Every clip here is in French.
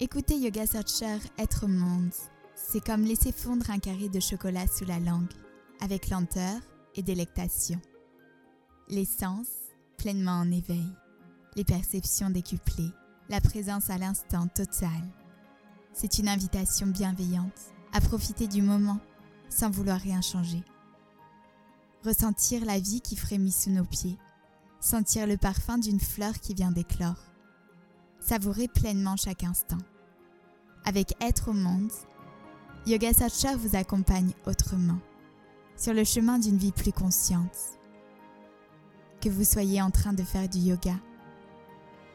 Écouter Yoga Searcher être monde, c'est comme laisser fondre un carré de chocolat sous la langue, avec lenteur et délectation. Les sens pleinement en éveil, les perceptions décuplées, la présence à l'instant total. C'est une invitation bienveillante à profiter du moment sans vouloir rien changer. Ressentir la vie qui frémit sous nos pieds, sentir le parfum d'une fleur qui vient d'éclore. Savourer pleinement chaque instant. Avec Être au monde, Yoga Satcha vous accompagne autrement, sur le chemin d'une vie plus consciente. Que vous soyez en train de faire du yoga,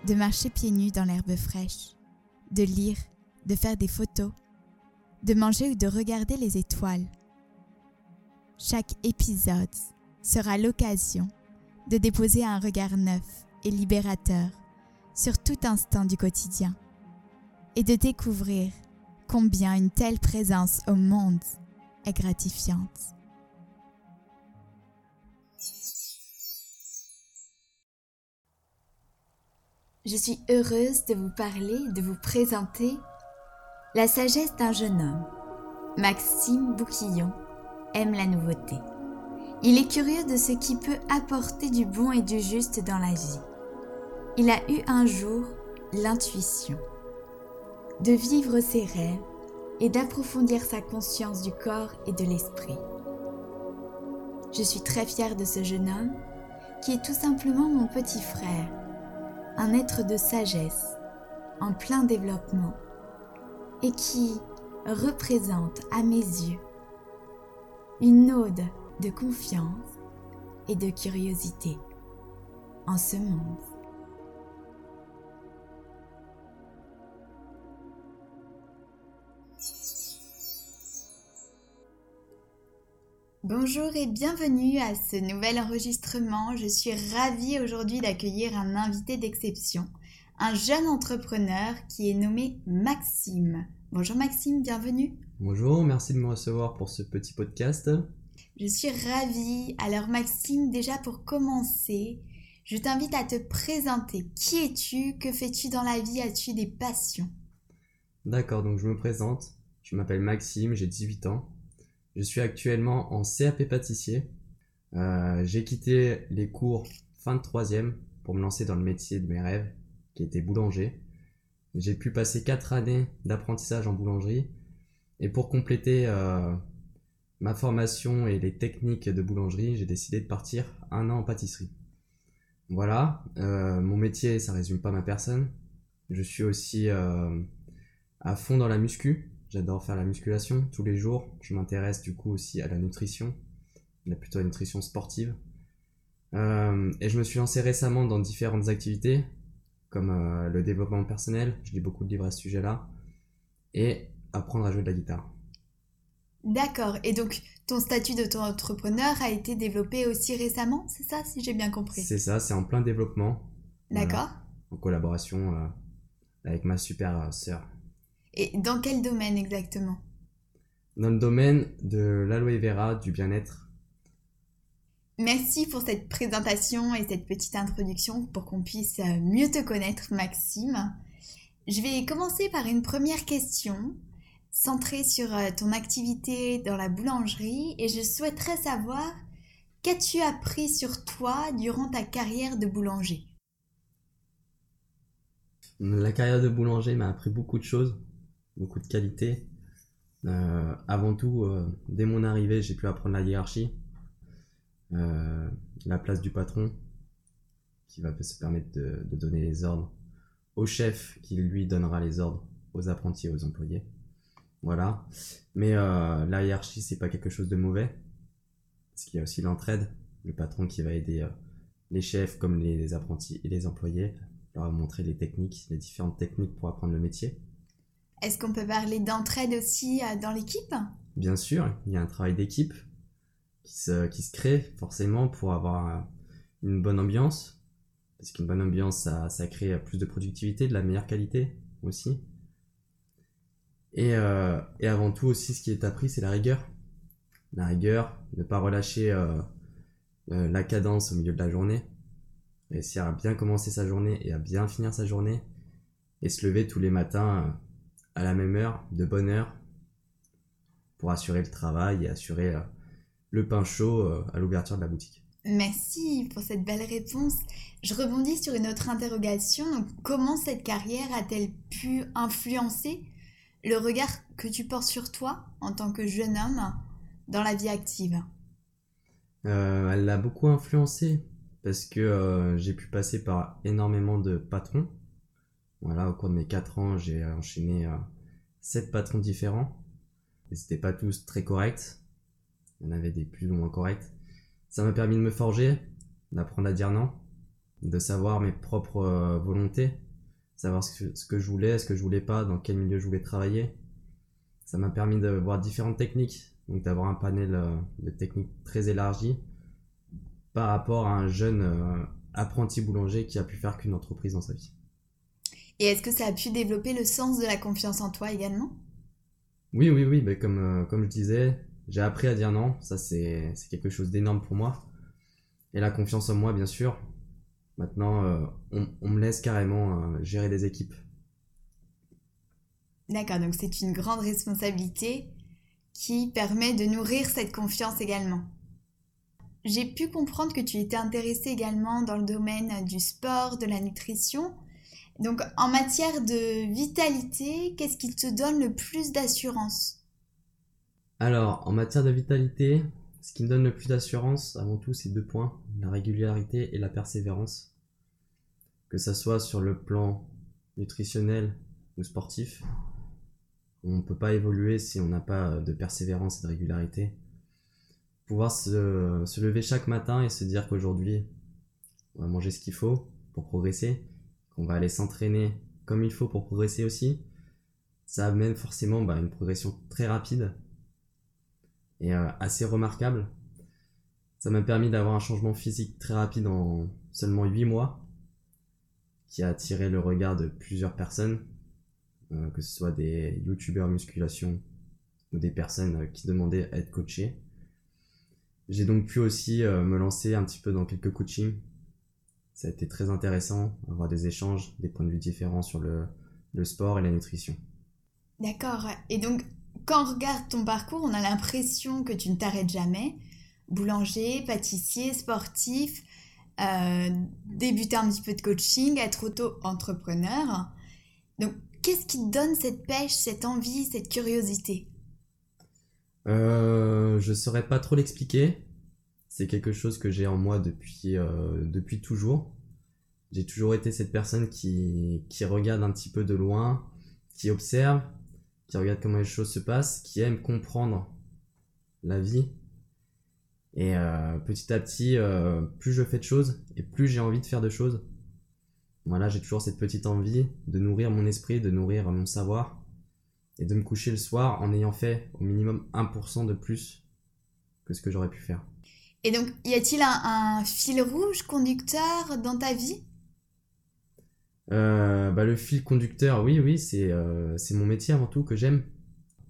de marcher pieds nus dans l'herbe fraîche, de lire, de faire des photos, de manger ou de regarder les étoiles. Chaque épisode sera l'occasion de déposer un regard neuf et libérateur sur tout instant du quotidien et de découvrir combien une telle présence au monde est gratifiante. Je suis heureuse de vous parler, de vous présenter la sagesse d'un jeune homme. Maxime Bouquillon aime la nouveauté. Il est curieux de ce qui peut apporter du bon et du juste dans la vie. Il a eu un jour l'intuition de vivre ses rêves et d'approfondir sa conscience du corps et de l'esprit. Je suis très fière de ce jeune homme qui est tout simplement mon petit frère, un être de sagesse en plein développement et qui représente à mes yeux une ode de confiance et de curiosité en ce monde. Bonjour et bienvenue à ce nouvel enregistrement. Je suis ravie aujourd'hui d'accueillir un invité d'exception, un jeune entrepreneur qui est nommé Maxime. Bonjour Maxime, bienvenue. Bonjour, merci de me recevoir pour ce petit podcast. Je suis ravie. Alors Maxime, déjà pour commencer, je t'invite à te présenter. Qui es-tu? Que fais-tu dans la vie? As-tu des passions? D'accord, donc je me présente. Je m'appelle Maxime, j'ai 18 ans. Je suis actuellement en CAP pâtissier. Euh, j'ai quitté les cours fin de troisième pour me lancer dans le métier de mes rêves, qui était boulanger. J'ai pu passer 4 années d'apprentissage en boulangerie. Et pour compléter euh, ma formation et les techniques de boulangerie, j'ai décidé de partir un an en pâtisserie. Voilà, euh, mon métier, ça résume pas ma personne. Je suis aussi à fond dans la muscu. J'adore faire la musculation tous les jours. Je m'intéresse du coup aussi à la nutrition, la plutôt la nutrition sportive. Euh, et je me suis lancé récemment dans différentes activités, comme euh, le développement personnel, je lis beaucoup de livres à ce sujet-là, et apprendre à jouer de la guitare. D'accord, et donc ton statut d'auto-entrepreneur a été développé aussi récemment, c'est ça, si j'ai bien compris? C'est ça, c'est en plein développement. D'accord. en collaboration euh, avec ma super sœur. Et dans quel domaine exactement? Dans le domaine de l'aloe vera, du bien-être. Merci pour cette présentation et cette petite introduction pour qu'on puisse euh, mieux te connaître, Maxime. Je vais commencer par une première question centrée sur euh, ton activité dans la boulangerie et je souhaiterais savoir qu'as-tu appris sur toi durant ta carrière de boulanger? La carrière de boulanger m'a appris beaucoup de choses beaucoup de qualité. Euh, avant tout, euh, dès mon arrivée, j'ai pu apprendre la hiérarchie, euh, la place du patron, qui va se permettre de, donner les ordres au chef, qui lui donnera les ordres aux apprentis et aux employés. Voilà. Mais la hiérarchie, c'est pas quelque chose de mauvais, parce qu'il y a aussi l'entraide, le patron qui va aider les chefs comme les apprentis et les employés, leur montrer les techniques, les différentes techniques pour apprendre le métier. Est-ce qu'on peut parler d'entraide aussi euh, dans l'équipe? Bien sûr, il y a un travail d'équipe qui se, crée forcément pour avoir euh, une bonne ambiance. Parce qu'une bonne ambiance, ça, crée plus de productivité, de la meilleure qualité aussi. Euh, et avant tout aussi, ce qui est appris, c'est la rigueur. La rigueur, ne pas relâcher la cadence au milieu de la journée. Réussir à bien commencer sa journée et à bien finir sa journée. Et se lever tous les matins à la même heure, de bonne heure, pour assurer le travail et assurer euh, le pain chaud euh, à l'ouverture de la boutique. Merci pour cette belle réponse. Je rebondis sur une autre interrogation. comment cette carrière a-t-elle pu influencer le regard que tu portes sur toi en tant que jeune homme dans la vie active? Euh, Elle l'a beaucoup influencé parce que j'ai pu passer par énormément de patrons. Voilà, au cours de mes 4 ans, j'ai enchaîné 7 patrons différents. Et c'était pas tous très corrects. Il y en avait des plus ou moins corrects. Ça m'a permis de me forger, d'apprendre à dire non, de savoir mes propres euh, volontés, savoir ce que, je voulais, ce que je voulais pas, dans quel milieu je voulais travailler. Ça m'a permis de voir différentes techniques, donc d'avoir un panel euh, de techniques très élargi par rapport à un jeune euh, apprenti boulanger qui a pu faire qu'une entreprise dans sa vie. Et est-ce que ça a pu développer le sens de la confiance en toi également? Oui, oui, oui, comme, euh, comme je disais, j'ai appris à dire non, ça c'est quelque chose d'énorme pour moi. Et la confiance en moi, bien sûr. Maintenant, euh, on, me laisse carrément euh, gérer des équipes. D'accord, donc c'est une grande responsabilité qui permet de nourrir cette confiance également. J'ai pu comprendre que tu étais intéressé également dans le domaine du sport, de la nutrition. Donc en matière de vitalité, qu'est-ce qui te donne le plus d'assurance? Alors en matière de vitalité, ce qui me donne le plus d'assurance, avant tout, c'est deux points, la régularité et la persévérance. Que ça soit sur le plan nutritionnel ou sportif, on ne peut pas évoluer si on n'a pas de persévérance et de régularité. Pouvoir se, se lever chaque matin et se dire qu'aujourd'hui, on va manger ce qu'il faut pour progresser, on va aller s'entraîner comme il faut pour progresser aussi, ça amène forcément bah, une progression très rapide et euh, assez remarquable. Ça m'a permis d'avoir un changement physique très rapide en seulement 8 mois, qui a attiré le regard de plusieurs personnes, euh, que ce soit des youtubeurs musculation ou des personnes euh, qui demandaient à être coachées. J'ai donc pu aussi me lancer un petit peu dans quelques coachings ça a été très intéressant, avoir des échanges, des points de vue différents sur le, sport et la nutrition. D'accord. Et donc, quand on regarde ton parcours, on a l'impression que tu ne t'arrêtes jamais. Boulanger, pâtissier, sportif, euh, débuter un petit peu de coaching, être auto-entrepreneur. Donc, qu'est-ce qui te donne cette pêche, cette envie, cette curiosité? Euh, Je ne saurais pas trop l'expliquer. C'est quelque chose que j'ai en moi depuis, euh, toujours. J'ai toujours été cette personne qui, qui regarde un petit peu de loin, qui observe, qui regarde comment les choses se passent, qui aime comprendre la vie. Et euh, petit à petit, euh, plus je fais de choses et plus j'ai envie de faire de choses. Voilà, j'ai toujours cette petite envie de nourrir mon esprit, de nourrir mon savoir et de me coucher le soir en ayant fait au minimum 1% de plus que ce que j'aurais pu faire. Et donc, y a-t-il un, fil rouge conducteur dans ta vie? Euh, bah, Le fil conducteur, oui, oui, euh, c'est mon métier avant tout que j'aime.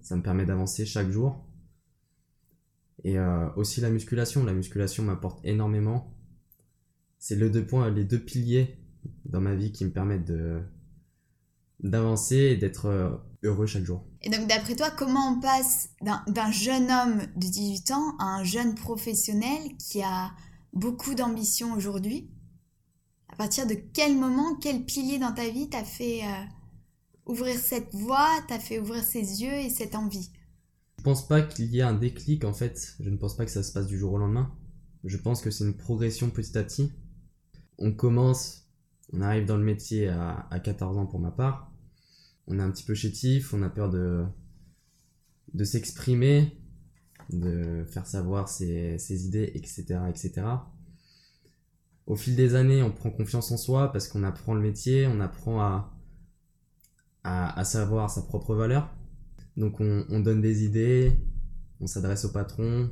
Ça me permet d'avancer chaque jour. Et euh, aussi la musculation. La musculation m'apporte énormément. C'est le deux points, les deux piliers dans ma vie qui me permettent d'avancer et d'être heureux chaque jour. Et donc, d'après toi, comment on passe d'un jeune homme de 18 ans à un jeune professionnel qui a beaucoup d'ambition aujourd'hui? À partir de quel moment, quel pilier dans ta vie t'a fait euh, ouvrir cette voie, t'a fait ouvrir ses yeux et cette envie? Je pense pas qu'il y ait un déclic en fait. Je ne pense pas que ça se passe du jour au lendemain. Je pense que c'est une progression petit à petit. On commence, on arrive dans le métier à, à 14 ans pour ma part on est un petit peu chétif, on a peur de, s'exprimer, de faire savoir ses, idées, etc., etc. Au fil des années, on prend confiance en soi parce qu'on apprend le métier, on apprend à, à, savoir sa propre valeur. Donc on, donne des idées, on s'adresse au patron,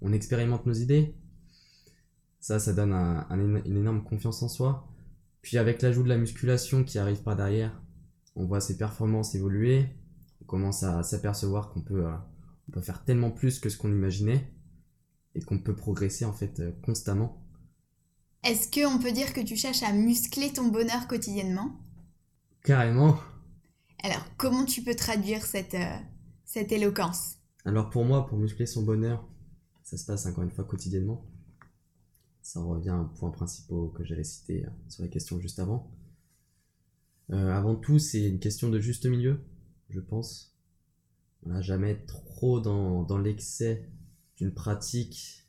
on expérimente nos idées. Ça, ça donne une énorme confiance en soi. Puis avec l'ajout de la musculation qui arrive par derrière, on voit ses performances évoluer, on commence à s'apercevoir qu'on peut, euh, peut faire tellement plus que ce qu'on imaginait et qu'on peut progresser en fait euh, constamment. Est-ce qu'on peut dire que tu cherches à muscler ton bonheur quotidiennement? Carrément. Alors, comment tu peux traduire cette, euh, cette éloquence? Alors pour moi, pour muscler son bonheur, ça se passe encore une fois quotidiennement. Ça revient aux points principaux que j'avais cités sur les questions juste avant. Euh, avant tout, c'est une question de juste milieu, je pense. Voilà, jamais trop dans, dans l'excès d'une pratique,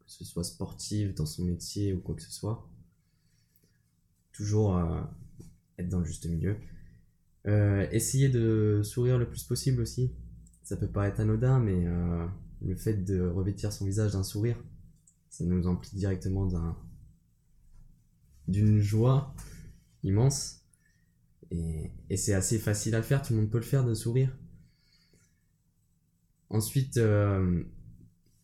que ce soit sportive, dans son métier ou quoi que ce soit. Toujours euh, être dans le juste milieu. Euh, essayer de sourire le plus possible aussi. Ça peut paraître anodin, mais le fait de revêtir son visage d'un sourire, ça nous emplit directement d'un d'une joie immense. Et, c'est assez facile à faire, tout le monde peut le faire de sourire. Ensuite, euh,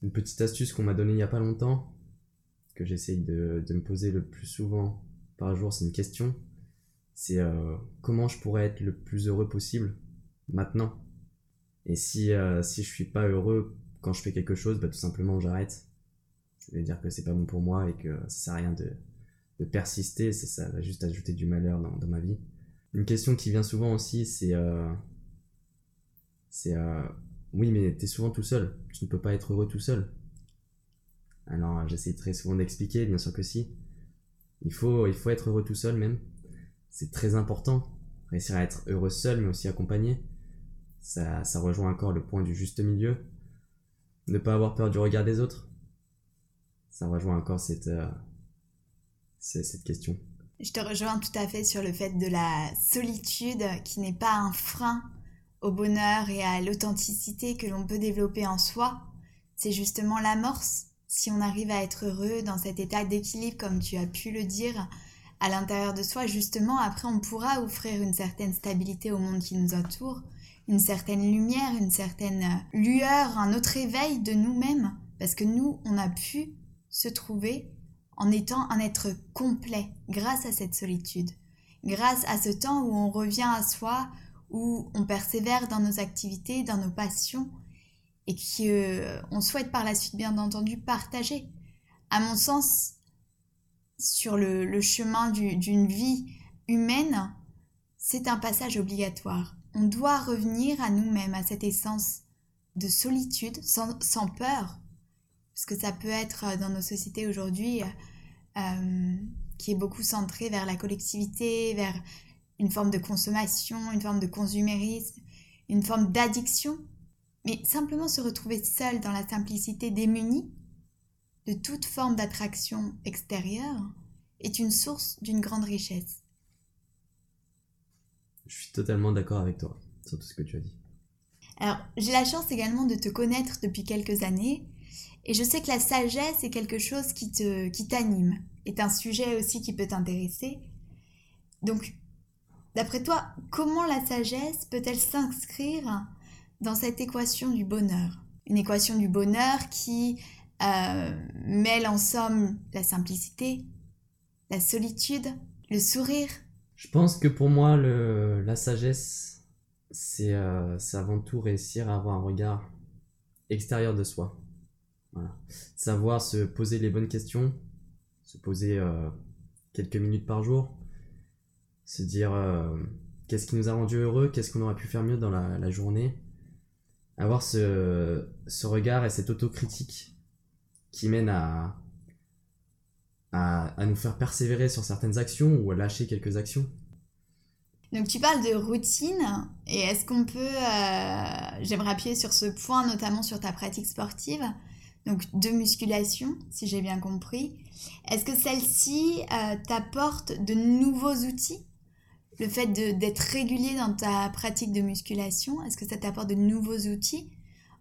une petite astuce qu'on m'a donnée il n'y a pas longtemps, que j'essaye de, me poser le plus souvent par jour, c'est une question. C'est euh, comment je pourrais être le plus heureux possible maintenant? Et si, euh, si je suis pas heureux quand je fais quelque chose, bah, tout simplement j'arrête. Ça veut dire que c'est pas bon pour moi et que ça sert à rien de, persister, ça va juste ajouter du malheur dans ma vie. Une question qui vient souvent aussi, c'est euh, c'est euh, oui, mais t'es souvent tout seul. Tu ne peux pas être heureux tout seul. Alors, j'essaie très souvent d'expliquer, bien sûr que si. Il faut, il faut être heureux tout seul même. C'est très important. Réussir à être heureux seul, mais aussi accompagné. Ça, ça rejoint encore le point du juste milieu. Ne pas avoir peur du regard des autres. Ça rejoint encore cette, euh, cette question. Je te rejoins tout à fait sur le fait de la solitude qui n'est pas un frein au bonheur et à l'authenticité que l'on peut développer en soi. C'est justement l'amorce. Si on arrive à être heureux dans cet état d'équilibre, comme tu as pu le dire, à l'intérieur de soi, justement, après on pourra offrir une certaine stabilité au monde qui nous entoure, une certaine lumière, une certaine lueur, un autre éveil de nous-mêmes, parce que nous, on a pu se trouver en étant un être complet grâce à cette solitude, grâce à ce temps où on revient à soi, où on persévère dans nos activités, dans nos passions, et qu'on souhaite par la suite bien entendu partager. À mon sens, sur le, chemin du- d'une vie humaine, c'est un passage obligatoire. On doit revenir à nous-mêmes, à cette essence de solitude, sans, sans peur, parce que ça peut être euh, dans nos sociétés aujourd'hui euh, qui est beaucoup centrée vers la collectivité, vers une forme de consommation, une forme de consumérisme, une forme d'addiction, mais simplement se retrouver seul dans la simplicité démunie de toute forme d'attraction extérieure est une source d'une grande richesse. Je suis totalement d'accord avec toi sur tout ce que tu as dit. Alors, j'ai la chance également de te connaître depuis quelques années et je sais que la sagesse est quelque chose qui te qui t'anime, est un sujet aussi qui peut t'intéresser. Donc, d'après toi, comment la sagesse peut-elle s'inscrire dans cette équation du bonheur? Une équation du bonheur qui euh, mêle en somme la simplicité, la solitude, le sourire. Je pense que pour moi, la sagesse, euh, c'est avant tout réussir à avoir un regard extérieur de soi. Voilà. Savoir se poser les bonnes questions, se poser euh, quelques minutes par jour, se dire euh, qu'est-ce qui nous a rendu heureux, qu'est-ce qu'on aurait pu faire mieux dans la, journée. Avoir ce, regard et cette autocritique qui mène à, à, à nous faire persévérer sur certaines actions ou à lâcher quelques actions. Donc tu parles de routine et est-ce qu'on peut, euh, j'aimerais appuyer sur ce point notamment sur ta pratique sportive, donc de musculation si j'ai bien compris. Est-ce que celle-ci euh, t'apporte de nouveaux outils? Le fait d'être régulier dans ta pratique de musculation, est-ce que ça t'apporte de nouveaux outils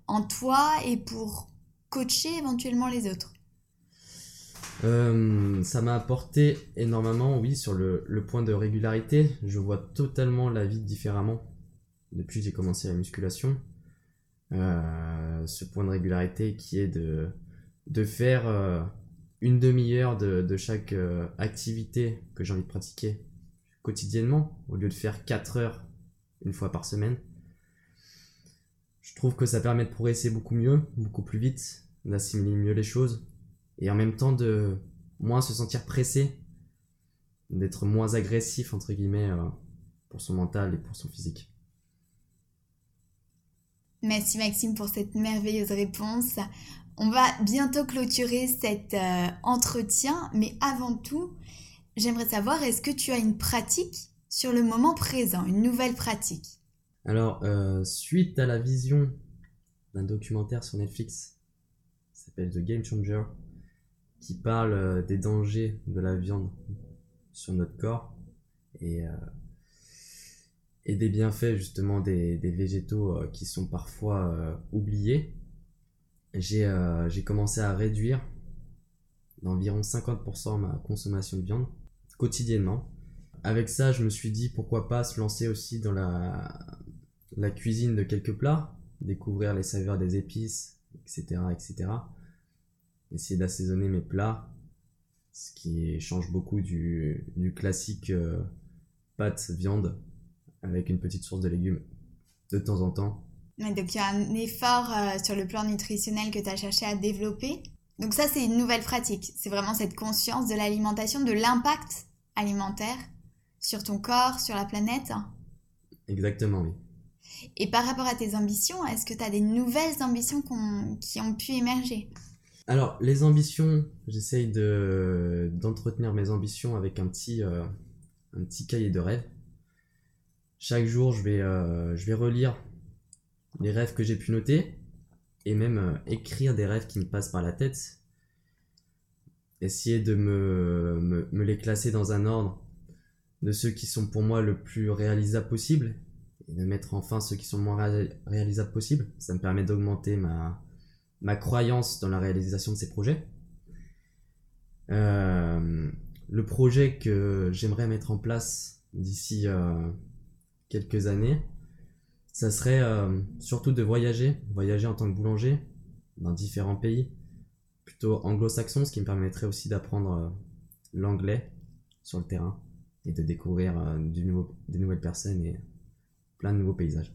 en toi et pour coacher éventuellement les autres? Euh, ça m'a apporté énormément, oui, sur le, le point de régularité. Je vois totalement la vie différemment depuis que j'ai commencé la musculation. Euh, ce point de régularité qui est de, de faire euh, une demi-heure de, de chaque euh, activité que j'ai envie de pratiquer quotidiennement, au lieu de faire 4 heures une fois par semaine. Je trouve que ça permet de progresser beaucoup mieux, beaucoup plus vite, d'assimiler mieux les choses et en même temps de moins se sentir pressé, d'être moins agressif entre guillemets pour son mental et pour son physique. Merci Maxime pour cette merveilleuse réponse. On va bientôt clôturer cet euh, entretien, mais avant tout, j'aimerais savoir, est-ce que tu as une pratique sur le moment présent, une nouvelle pratique? Alors, euh, suite à la vision d'un documentaire sur Netflix, qui s'appelle The Game Changer, qui parle euh, des dangers de la viande sur notre corps et et des bienfaits justement des, végétaux euh, qui sont parfois euh, oubliés, euh, j'ai commencé à réduire d'environ 50% ma consommation de viande quotidiennement. Avec ça, je me suis dit pourquoi pas se lancer aussi dans la, la cuisine de quelques plats, découvrir les saveurs des épices, etc. etc. Essayer d'assaisonner mes plats, ce qui change beaucoup du, du classique pâte viande avec une petite source de légumes de temps en temps. donc il y a un effort euh, sur le plan nutritionnel que tu as cherché à développer. Donc ça, c'est une nouvelle pratique. C'est vraiment cette conscience de l'alimentation, de l'impact alimentaire sur ton corps, sur la planète. Exactement, oui. Et par rapport à tes ambitions, est-ce que tu as des nouvelles ambitions qui ont pu émerger? Alors, les ambitions, j'essaye d'entretenir mes ambitions avec un petit, euh, un petit cahier de rêves chaque jour, je vais, euh, je vais relire les rêves que j'ai pu noter et même euh, écrire des rêves qui me passent par la tête. Essayer de me, me, les classer dans un ordre de ceux qui sont pour moi le plus réalisables possible et de mettre enfin ceux qui sont le moins réalisables possible. Ça me permet d'augmenter ma, ma croyance dans la réalisation de ces projets. Euh, le projet que j'aimerais mettre en place d'ici quelques années, ça serait euh, surtout de voyager, voyager en tant que boulanger dans différents pays, plutôt anglo-saxons, ce qui me permettrait aussi d'apprendre euh, l'anglais sur le terrain et de découvrir euh, des nouvelles personnes et plein de nouveaux paysages.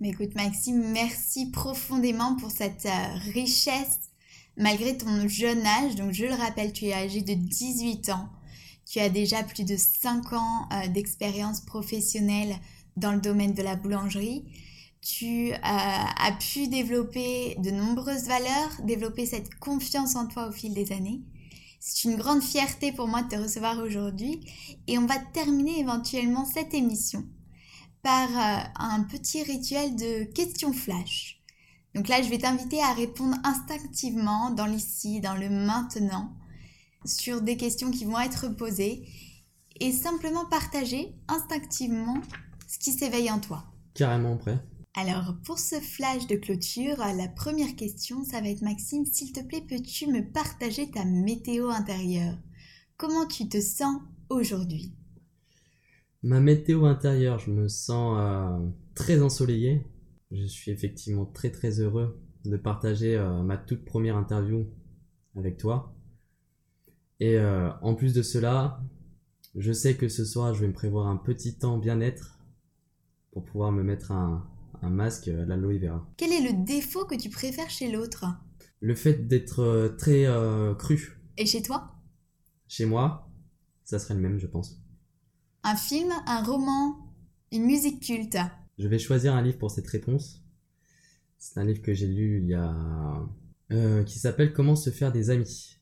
Mais écoute Maxime, merci profondément pour cette richesse malgré ton jeune âge. Donc je le rappelle, tu es âgé de 18 ans. Tu as déjà plus de 5 ans d'expérience professionnelle dans le domaine de la boulangerie. Tu euh, as pu développer de nombreuses valeurs, développer cette confiance en toi au fil des années. C'est une grande fierté pour moi de te recevoir aujourd'hui et on va terminer éventuellement cette émission par euh, un petit rituel de questions flash. Donc là, je vais t'inviter à répondre instinctivement dans l'ici, dans le maintenant, sur des questions qui vont être posées et simplement partager instinctivement ce qui s'éveille en toi. Carrément prêt. Alors, pour ce flash de clôture, la première question, ça va être Maxime, s'il te plaît, peux-tu me partager ta météo intérieure? Comment tu te sens aujourd'hui? Ma météo intérieure, je me sens euh, très ensoleillé. Je suis effectivement très très heureux de partager euh, ma toute première interview avec toi. Et euh, en plus de cela, je sais que ce soir, je vais me prévoir un petit temps bien-être pour pouvoir me mettre un, masque à l'aloe vera. Quel est le défaut que tu préfères chez l'autre? Le fait d'être euh, très euh, cru. Et chez toi? Chez moi, ça serait le même, je pense. Un film, un roman, une musique culte? Je vais choisir un livre pour cette réponse. C'est un livre que j'ai lu il y a... Euh, qui s'appelle Comment se faire des amis.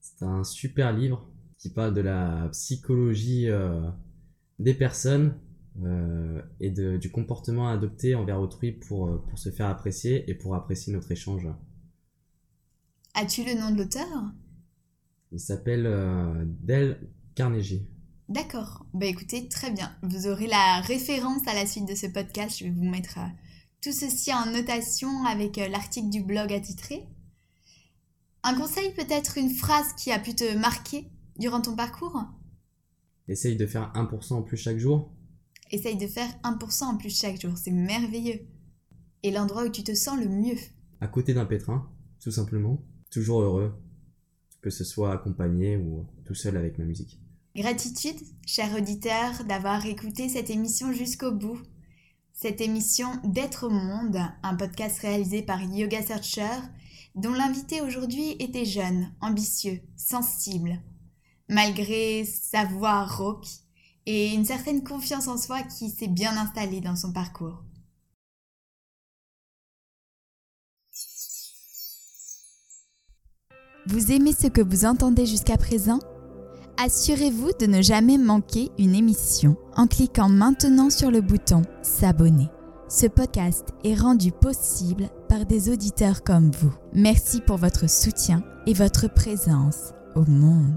C'est un super livre qui parle de la psychologie des personnes euh, et de, du comportement adopté envers autrui pour, euh, pour se faire apprécier et pour apprécier notre échange. As-tu le nom de l'auteur? Il s'appelle euh, Dale Carnegie. D'accord. Bah écoutez, très bien. Vous aurez la référence à la suite de ce podcast. Je vais vous mettre tout ceci en notation avec l'article du blog attitré. Un conseil peut-être une phrase qui a pu te marquer durant ton parcours? Essaye de faire 1% en plus chaque jour Essaye de faire 1% en plus chaque jour, c'est merveilleux. Et l'endroit où tu te sens le mieux À côté d'un pétrin, tout simplement. Toujours heureux, que ce soit accompagné ou tout seul avec ma musique. Gratitude, cher auditeur, d'avoir écouté cette émission jusqu'au bout. Cette émission D'être au monde, un podcast réalisé par Yoga Searcher, dont l'invité aujourd'hui était jeune, ambitieux, sensible. Malgré sa voix rauque, et une certaine confiance en soi qui s'est bien installée dans son parcours. Vous aimez ce que vous entendez jusqu'à présent? Assurez-vous de ne jamais manquer une émission en cliquant maintenant sur le bouton S'abonner. Ce podcast est rendu possible par des auditeurs comme vous. Merci pour votre soutien et votre présence au monde.